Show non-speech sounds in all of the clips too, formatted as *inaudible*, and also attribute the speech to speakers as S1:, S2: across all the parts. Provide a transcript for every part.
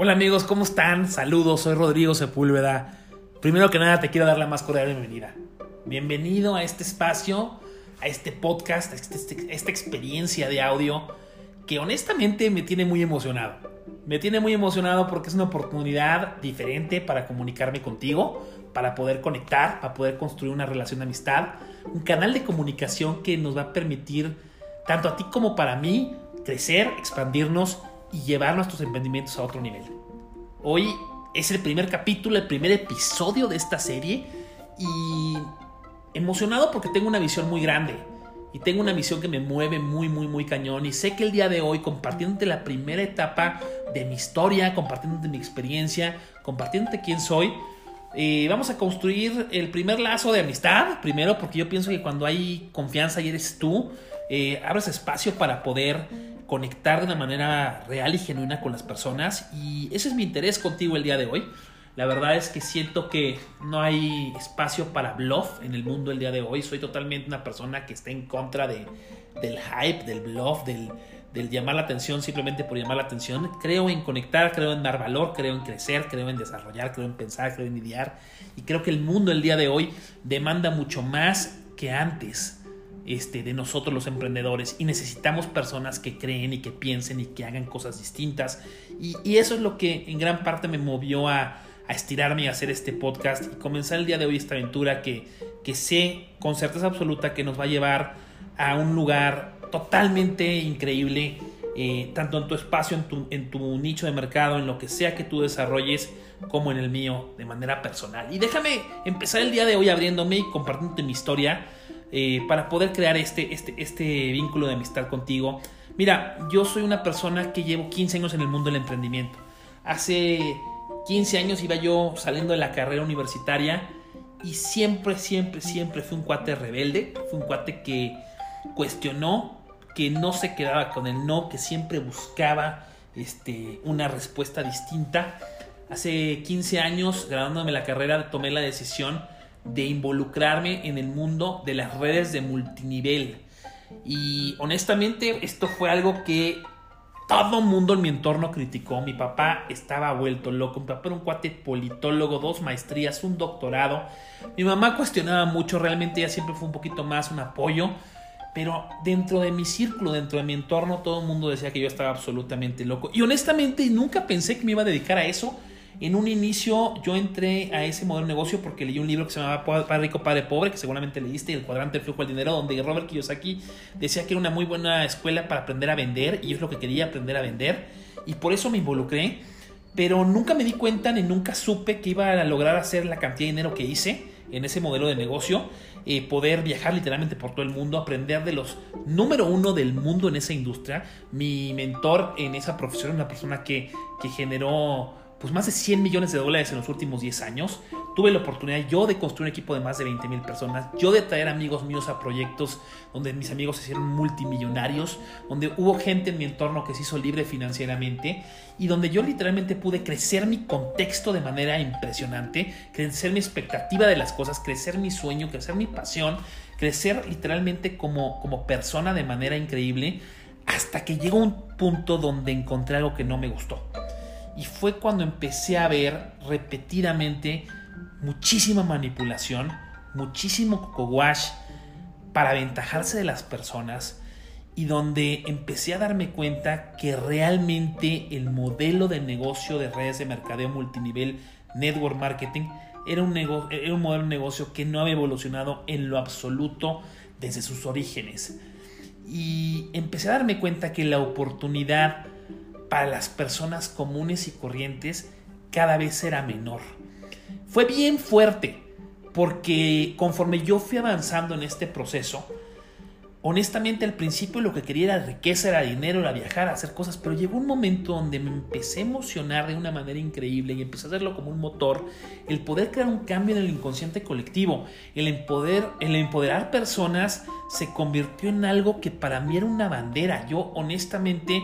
S1: Hola amigos, ¿cómo están? Saludos, soy Rodrigo Sepúlveda. Primero que nada te quiero dar la más cordial bienvenida. Bienvenido a este espacio, a este podcast, a este, este, esta experiencia de audio que honestamente me tiene muy emocionado. Me tiene muy emocionado porque es una oportunidad diferente para comunicarme contigo, para poder conectar, para poder construir una relación de amistad, un canal de comunicación que nos va a permitir, tanto a ti como para mí, crecer, expandirnos y llevar nuestros emprendimientos a otro nivel. Hoy es el primer capítulo, el primer episodio de esta serie y emocionado porque tengo una visión muy grande y tengo una visión que me mueve muy, muy, muy cañón y sé que el día de hoy compartiéndote la primera etapa de mi historia, compartiéndote mi experiencia, compartiéndote quién soy, eh, vamos a construir el primer lazo de amistad, primero porque yo pienso que cuando hay confianza y eres tú, eh, abres espacio para poder conectar de una manera real y genuina con las personas y ese es mi interés contigo el día de hoy. La verdad es que siento que no hay espacio para bluff en el mundo el día de hoy. Soy totalmente una persona que está en contra de, del hype, del bluff, del, del llamar la atención simplemente por llamar la atención. Creo en conectar, creo en dar valor, creo en crecer, creo en desarrollar, creo en pensar, creo en idear. Y creo que el mundo el día de hoy demanda mucho más que antes este, de nosotros los emprendedores y necesitamos personas que creen y que piensen y que hagan cosas distintas. Y, eso es lo que en gran parte me movió a, estirarme y hacer este podcast y comenzar el día de hoy esta aventura que, que sé con certeza absoluta que nos va a llevar a un lugar totalmente increíble, eh, tanto en tu espacio, en tu, en tu nicho de mercado, en lo que sea que tú desarrolles, como en el mío, de manera personal. Y déjame empezar el día de hoy abriéndome y compartiéndote mi historia eh, para poder crear este, este, este vínculo de amistad contigo. Mira, yo soy una persona que llevo 15 años en el mundo del emprendimiento. Hace 15 años iba yo saliendo de la carrera universitaria y siempre, siempre, siempre fui un cuate rebelde, fui un cuate que cuestionó, que no se quedaba con el no, que siempre buscaba este, una respuesta distinta. Hace 15 años, graduándome la carrera, tomé la decisión de involucrarme en el mundo de las redes de multinivel. Y honestamente esto fue algo que todo mundo en mi entorno criticó. Mi papá estaba vuelto loco. Mi papá era un cuate politólogo, dos maestrías, un doctorado. Mi mamá cuestionaba mucho. Realmente ella siempre fue un poquito más un apoyo. Pero dentro de mi círculo, dentro de mi entorno, todo el mundo decía que yo estaba absolutamente loco. Y honestamente nunca pensé que me iba a dedicar a eso. En un inicio yo entré a ese modelo de negocio porque leí un libro que se llamaba Padre Rico, Padre Pobre, que seguramente leíste, El cuadrante del flujo del dinero, donde Robert Kiyosaki decía que era una muy buena escuela para aprender a vender y es lo que quería, aprender a vender. Y por eso me involucré, pero nunca me di cuenta ni nunca supe que iba a lograr hacer la cantidad de dinero que hice en ese modelo de negocio, eh, poder viajar literalmente por todo el mundo, aprender de los número uno del mundo en esa industria. Mi mentor en esa profesión, una persona que, que generó pues más de 100 millones de dólares en los últimos 10 años. Tuve la oportunidad yo de construir un equipo de más de 20 mil personas, yo de traer amigos míos a proyectos donde mis amigos se hicieron multimillonarios, donde hubo gente en mi entorno que se hizo libre financieramente y donde yo literalmente pude crecer mi contexto de manera impresionante, crecer mi expectativa de las cosas, crecer mi sueño, crecer mi pasión, crecer literalmente como, como persona de manera increíble, hasta que llegó un punto donde encontré algo que no me gustó. Y fue cuando empecé a ver repetidamente muchísima manipulación, muchísimo coco wash para aventajarse de las personas y donde empecé a darme cuenta que realmente el modelo de negocio de redes de mercadeo multinivel, network marketing, era un, era un modelo de negocio que no había evolucionado en lo absoluto desde sus orígenes. Y empecé a darme cuenta que la oportunidad para las personas comunes y corrientes cada vez era menor. Fue bien fuerte porque conforme yo fui avanzando en este proceso, honestamente al principio lo que quería era riqueza, era dinero, era viajar, hacer cosas, pero llegó un momento donde me empecé a emocionar de una manera increíble y empecé a hacerlo como un motor, el poder crear un cambio en el inconsciente colectivo, el, empoder, el empoderar personas se convirtió en algo que para mí era una bandera. Yo honestamente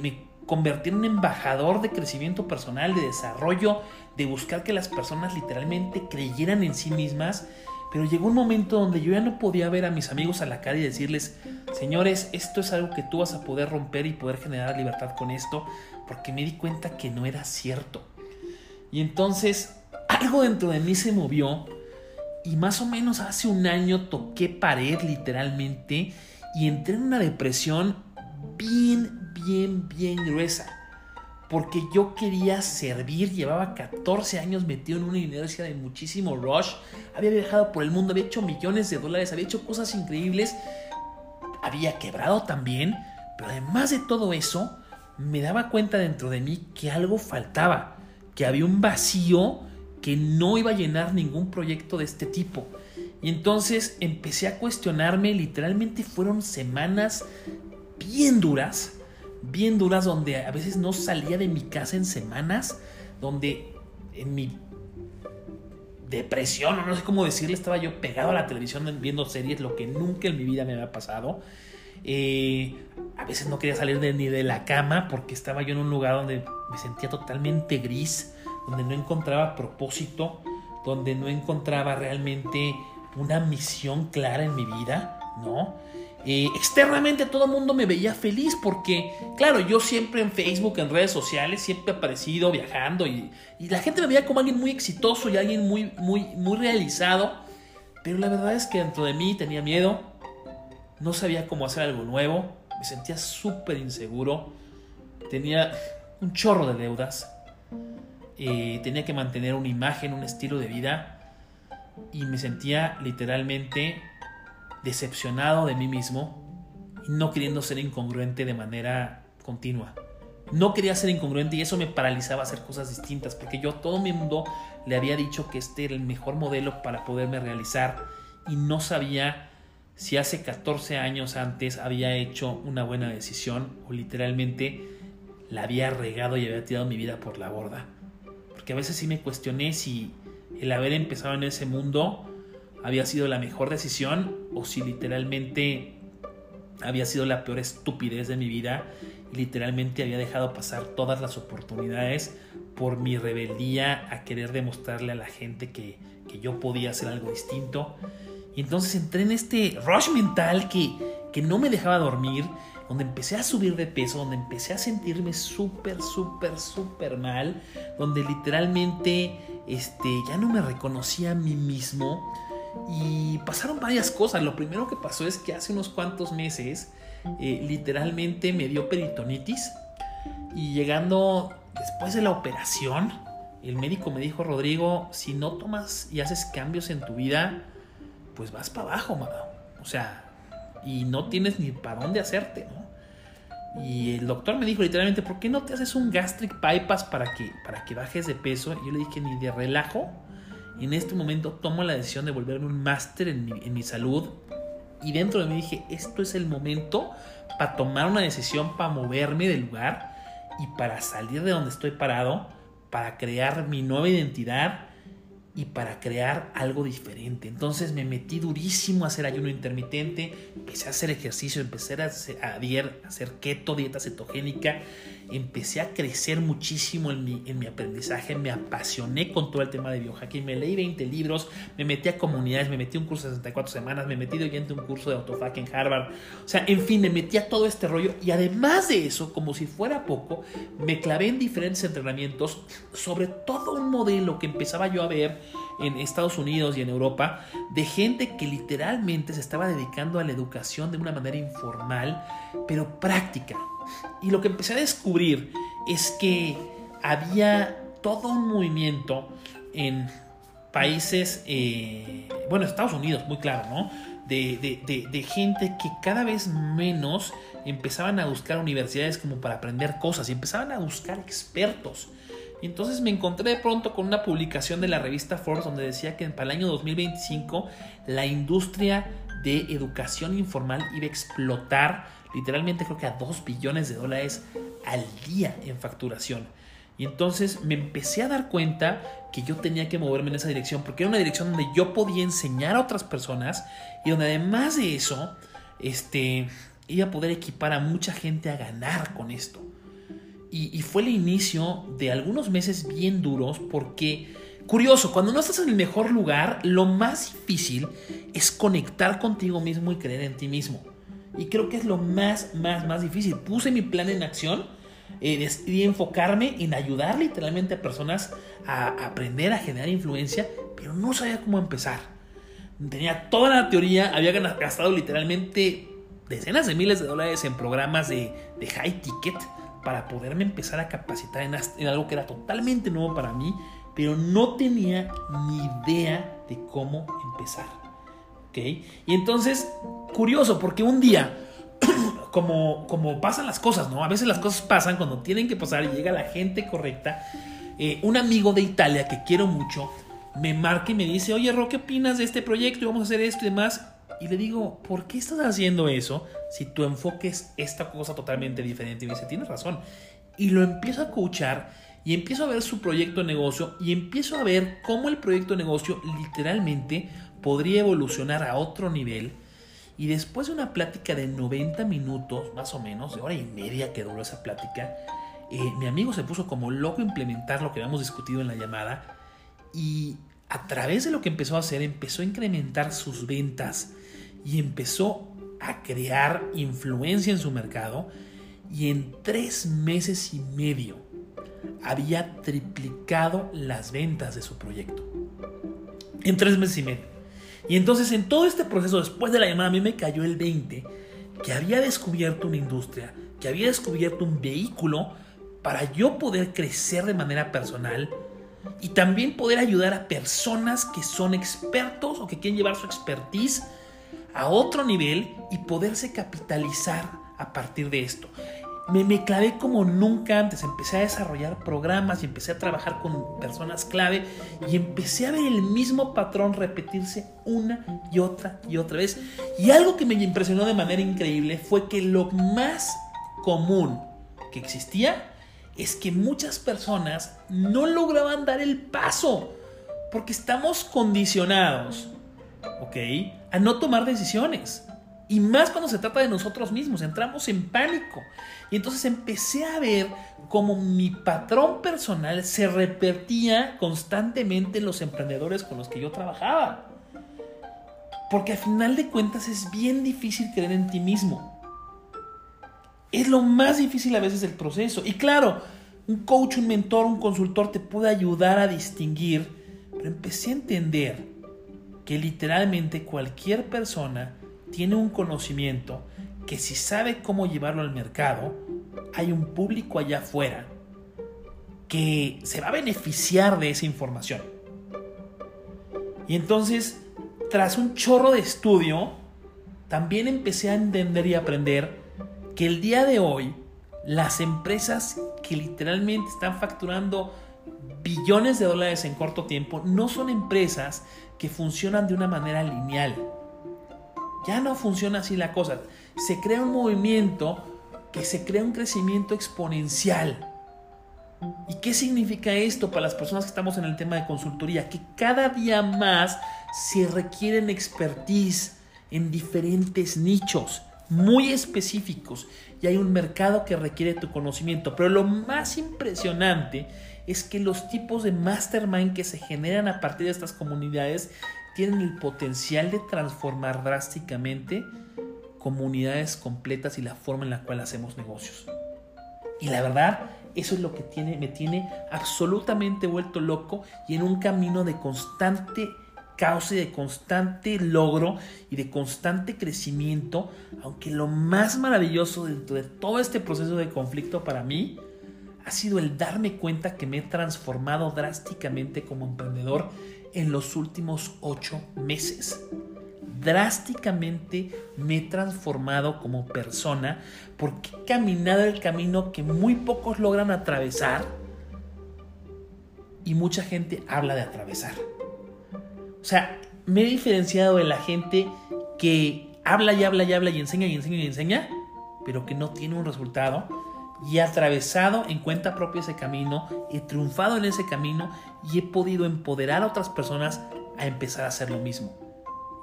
S1: me convertí en un embajador de crecimiento personal, de desarrollo, de buscar que las personas literalmente creyeran en sí mismas, Pero llegó un momento donde yo ya no podía ver a mis amigos a la cara y decirles, señores, esto es algo que tú vas a poder romper y poder generar libertad con esto, porque me di cuenta que no era cierto. Y entonces algo dentro de mí se movió y más o menos hace un año toqué pared literalmente y entré en una depresión bien, bien, bien gruesa. Porque yo quería servir, llevaba 14 años metido en una inercia de muchísimo rush, había viajado por el mundo, había hecho millones de dólares, había hecho cosas increíbles, había quebrado también, pero además de todo eso, me daba cuenta dentro de mí que algo faltaba, que había un vacío que no iba a llenar ningún proyecto de este tipo. Y entonces empecé a cuestionarme, literalmente fueron semanas bien duras, bien duras donde a veces no salía de mi casa en semanas, donde en mi depresión, no sé cómo decirle, estaba yo pegado a la televisión viendo series, lo que nunca en mi vida me había pasado. Eh, a veces no quería salir ni de la cama porque estaba yo en un lugar donde me sentía totalmente gris, donde no encontraba propósito, donde no encontraba realmente una misión clara en mi vida, ¿no? Externamente todo el mundo me veía feliz porque, claro, yo siempre en Facebook, en redes sociales, siempre he aparecido viajando y, la gente me veía como alguien muy exitoso y alguien muy, muy, muy realizado. Pero la verdad es que dentro de mí tenía miedo, no sabía cómo hacer algo nuevo, me sentía súper inseguro, tenía un chorro de deudas, eh, tenía que mantener una imagen, un estilo de vida y me sentía literalmente decepcionado de mí mismo no queriendo ser incongruente de manera continua. No quería ser incongruente y eso me paralizaba a hacer cosas distintas porque yo todo mi mundo le había dicho que este era el mejor modelo para poderme realizar y no sabía si hace 14 años antes había hecho una buena decisión o literalmente la había regado y había tirado mi vida por la borda. Porque a veces sí me cuestioné si el haber empezado en ese mundo había sido la mejor decisión o si literalmente había sido la peor estupidez de mi vida y literalmente había dejado pasar todas las oportunidades por mi rebeldía a querer demostrarle a la gente que, que yo podía hacer algo distinto. Y entonces entré en este rush mental que, que no me dejaba dormir, donde empecé a subir de peso, donde empecé a sentirme súper, súper, súper mal, donde literalmente este, ya no me reconocía a mí mismo y pasaron varias cosas. Lo primero que pasó es que hace unos cuantos meses eh, literalmente me dio peritonitis y llegando después de la operación, el médico me dijo, Rodrigo, si no tomas y haces cambios en tu vida, pues vas para abajo, mano. O sea, y no tienes ni para dónde hacerte, ¿no? Y el doctor me dijo literalmente, ¿por qué no te haces un gastric bypass para que, para que bajes de peso? Y yo le dije, ni de relajo en este momento tomo la decisión de volverme un máster en mi, salud. Y dentro de mí dije, esto es el momento para tomar una decisión, para moverme del lugar y para salir de donde estoy parado, para crear mi nueva identidad y para crear algo diferente. Entonces me metí durísimo a hacer ayuno intermitente, empecé a hacer ejercicio, empecé a hacer, a hacer keto, dieta cetogénica empecé a crecer muchísimo en mi, en mi aprendizaje, me apasioné con todo el tema de biohacking, me leí 20 libros, me metí a comunidades, me metí a un curso de 64 semanas, me metí de oyente un curso de autofac en Harvard, o sea, en fin, me metí a todo este rollo y además de eso, como si fuera poco, me clavé en diferentes entrenamientos sobre todo un modelo que empezaba yo a ver en Estados Unidos y en Europa de gente que literalmente se estaba dedicando a la educación de una manera informal, pero práctica. Y lo que empecé a descubrir es que había todo un movimiento en países, eh, bueno, Estados Unidos, muy claro, ¿no? De, gente que cada vez menos empezaban a buscar universidades como para aprender cosas y empezaban a buscar expertos. Y entonces me encontré de pronto con una publicación de la revista Forbes donde decía que para el año 2025 la industria de educación informal iba a explotar literalmente creo que a 2 billones de dólares al día en facturación. Y entonces me empecé a dar cuenta que yo tenía que moverme en esa dirección, porque era una dirección donde yo podía enseñar a otras personas y donde además de eso, este, iba a poder equipar a mucha gente a ganar con esto. Y, y fue el inicio de algunos meses bien duros porque curioso, cuando no estás en el mejor lugar, lo más difícil es conectar contigo mismo y creer en ti mismo. Y creo que es lo más, más, más difícil. Puse mi plan en acción, eh, decidí enfocarme en ayudar literalmente a personas a aprender a generar influencia, pero no sabía cómo empezar. Tenía toda la teoría, había gastado literalmente decenas de miles de dólares en programas de, high ticket para poderme empezar a capacitar en, en algo que era totalmente nuevo para mí, pero no tenía ni idea de cómo empezar. ¿Ok? Y entonces, curioso, porque un día, *clears throat* como, como pasan las cosas, ¿no? A veces las cosas pasan cuando tienen que pasar y llega la gente correcta. Eh, un amigo de Italia que quiero mucho me marca y me dice, oye, Ro, ¿qué opinas de este proyecto? Y vamos a hacer esto y demás. Y le digo, ¿por qué estás haciendo eso si tu enfoque es esta cosa totalmente diferente? Y me dice, tienes razón. Y lo empiezo a coachar y empiezo a ver su proyecto de negocio y empiezo a ver cómo el proyecto de negocio literalmente podría evolucionar a otro nivel. Y después de una plática de 90 minutos, más o menos, de hora y media que duró esa plática, eh, mi amigo se puso como loco a implementar lo que habíamos discutido en la llamada y a través de lo que empezó a hacer, empezó a incrementar sus ventas y empezó a crear influencia en su mercado y en tres meses y medio había triplicado las ventas de su proyecto. En tres meses y medio. Y entonces en todo este proceso, después de la llamada, a mí me cayó el 20, que había descubierto una industria, que había descubierto un vehículo para yo poder crecer de manera personal y también poder ayudar a personas que son expertos o que quieren llevar su expertise a otro nivel y poderse capitalizar a partir de esto me, clavé como nunca antes. Empecé a desarrollar programas y empecé a trabajar con personas clave y empecé a ver el mismo patrón repetirse una y otra y otra vez. Y algo que me impresionó de manera increíble fue que lo más común que existía es que muchas personas no lograban dar el paso porque estamos condicionados, ¿ok? A no tomar decisiones. Y más cuando se trata de nosotros mismos, entramos en pánico. Y entonces empecé a ver cómo mi patrón personal se repetía constantemente en los emprendedores con los que yo trabajaba. Porque al final de cuentas es bien difícil creer en ti mismo. Es lo más difícil a veces del proceso. Y claro, un coach, un mentor, un consultor te puede ayudar a distinguir. Pero empecé a entender que literalmente cualquier persona tiene un conocimiento que si sabe cómo llevarlo al mercado, hay un público allá afuera que se va a beneficiar de esa información. Y entonces, tras un chorro de estudio, también empecé a entender y aprender que el día de hoy las empresas que literalmente están facturando billones de dólares en corto tiempo no son empresas que funcionan de una manera lineal ya no funciona así la cosa. Se crea un movimiento que se crea un crecimiento exponencial. ¿Y qué significa esto para las personas que estamos en el tema de consultoría? Que cada día más se requieren expertise en diferentes nichos muy específicos y hay un mercado que requiere tu conocimiento. Pero lo más impresionante es que los tipos de mastermind que se generan a partir de estas comunidades tienen el potencial de transformar drásticamente comunidades completas y la forma en la cual hacemos negocios. Y la verdad, eso es lo que me tiene absolutamente vuelto loco y en un camino de constante causa y de constante logro y de constante crecimiento, aunque lo más maravilloso dentro de todo este proceso de conflicto para mí ha sido el darme cuenta que me he transformado drásticamente como emprendedor en los últimos ocho meses. Drásticamente me he transformado como persona porque he caminado el camino que muy pocos logran atravesar y mucha gente habla de atravesar. O sea, me he diferenciado de la gente que habla y habla y habla y enseña y enseña y enseña, pero que no tiene un resultado y he atravesado en cuenta propia ese camino, he triunfado en ese camino y he podido empoderar a otras personas a empezar a hacer lo mismo.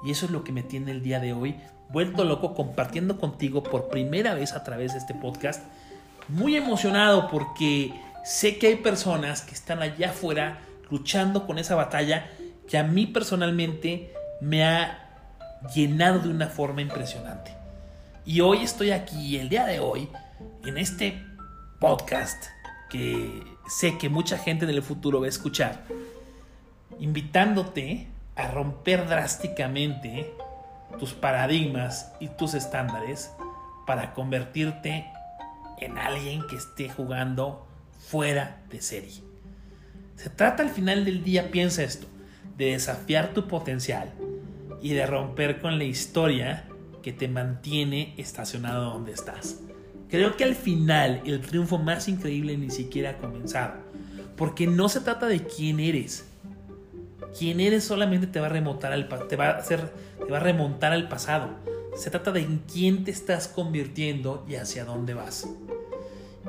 S1: Y eso es lo que me tiene el día de hoy, vuelto loco compartiendo contigo por primera vez a través de este podcast. Muy emocionado porque sé que hay personas que están allá afuera luchando con esa batalla que a mí personalmente me ha llenado de una forma impresionante. Y hoy estoy aquí, el día de hoy, en este podcast que sé que mucha gente en el futuro va a escuchar, invitándote a romper drásticamente tus paradigmas y tus estándares para convertirte en alguien que esté jugando fuera de serie. Se trata al final del día, piensa esto, de desafiar tu potencial y de romper con la historia que te mantiene estacionado donde estás. Creo que al final el triunfo más increíble ni siquiera ha comenzado, porque no se trata de quién eres. Quién eres solamente te va a remontar al, te va a hacer, te va a remontar al pasado. Se trata de en quién te estás convirtiendo y hacia dónde vas.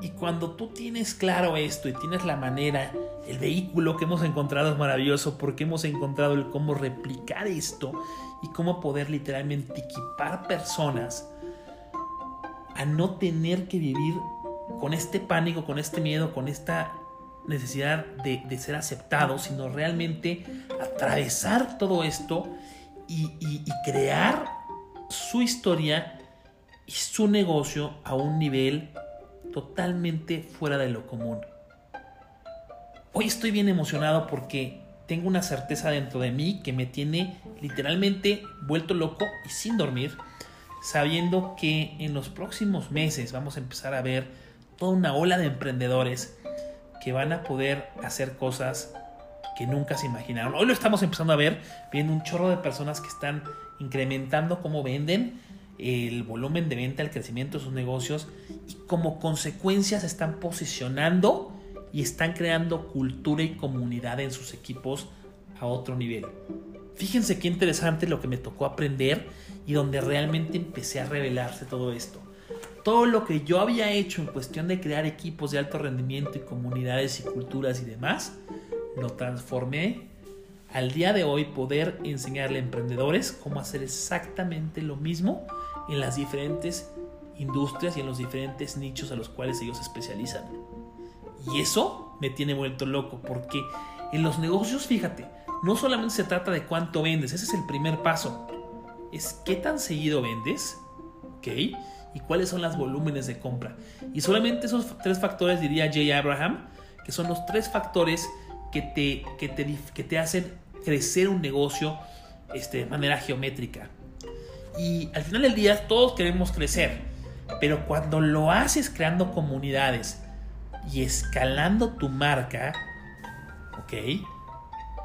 S1: Y cuando tú tienes claro esto y tienes la manera, el vehículo que hemos encontrado es maravilloso porque hemos encontrado el cómo replicar esto y cómo poder literalmente equipar personas a no tener que vivir con este pánico, con este miedo, con esta necesidad de, ser aceptado, sino realmente atravesar todo esto y, y crear su historia y su negocio a un nivel totalmente fuera de lo común. Hoy estoy bien emocionado porque tengo una certeza dentro de mí que me tiene literalmente vuelto loco y sin dormir, sabiendo que en los próximos meses vamos a empezar a ver toda una ola de emprendedores que van a poder hacer cosas que nunca se imaginaron. Hoy lo estamos empezando a ver, viendo un chorro de personas que están incrementando cómo venden, el volumen de venta, el crecimiento de sus negocios y como consecuencia se están posicionando y están creando cultura y comunidad en sus equipos a otro nivel. Fíjense qué interesante lo que me tocó aprender y donde realmente empecé a revelarse todo esto. Todo lo que yo había hecho en cuestión de crear equipos de alto rendimiento y comunidades y culturas y demás, lo transformé al día de hoy poder enseñarle a emprendedores cómo hacer exactamente lo mismo en las diferentes industrias y en los diferentes nichos a los cuales ellos se especializan. Y eso me tiene vuelto loco porque en los negocios, fíjate, no solamente se trata de cuánto vendes, ese es el primer paso. Es qué tan seguido vendes, ¿ok? Y cuáles son los volúmenes de compra. Y solamente esos tres factores, diría Jay Abraham, que son los tres factores que te, que te, que te hacen crecer un negocio este, de manera geométrica. Y al final del día todos queremos crecer, pero cuando lo haces creando comunidades y escalando tu marca, ¿ok?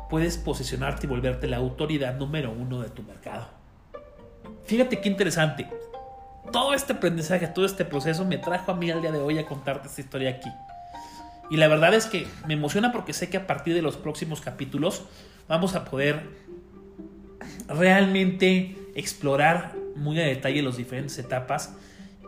S1: Puedes posicionarte y volverte la autoridad número uno de tu mercado. Fíjate qué interesante. Todo este aprendizaje, todo este proceso me trajo a mí al día de hoy a contarte esta historia aquí. Y la verdad es que me emociona porque sé que a partir de los próximos capítulos vamos a poder realmente explorar muy a detalle las diferentes etapas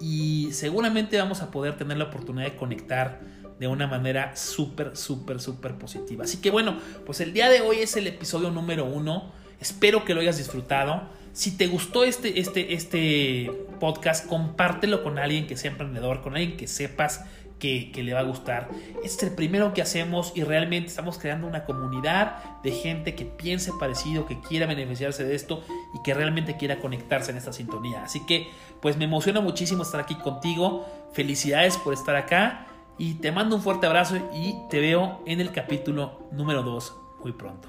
S1: y seguramente vamos a poder tener la oportunidad de conectar de una manera súper, súper, súper positiva. Así que bueno, pues el día de hoy es el episodio número uno. Espero que lo hayas disfrutado. Si te gustó este, este, este podcast, compártelo con alguien que sea emprendedor, con alguien que sepas que, le va a gustar. Este es el primero que hacemos y realmente estamos creando una comunidad de gente que piense parecido, que quiera beneficiarse de esto y que realmente quiera conectarse en esta sintonía. Así que pues me emociona muchísimo estar aquí contigo. Felicidades por estar acá y te mando un fuerte abrazo y te veo en el capítulo número 2 muy pronto.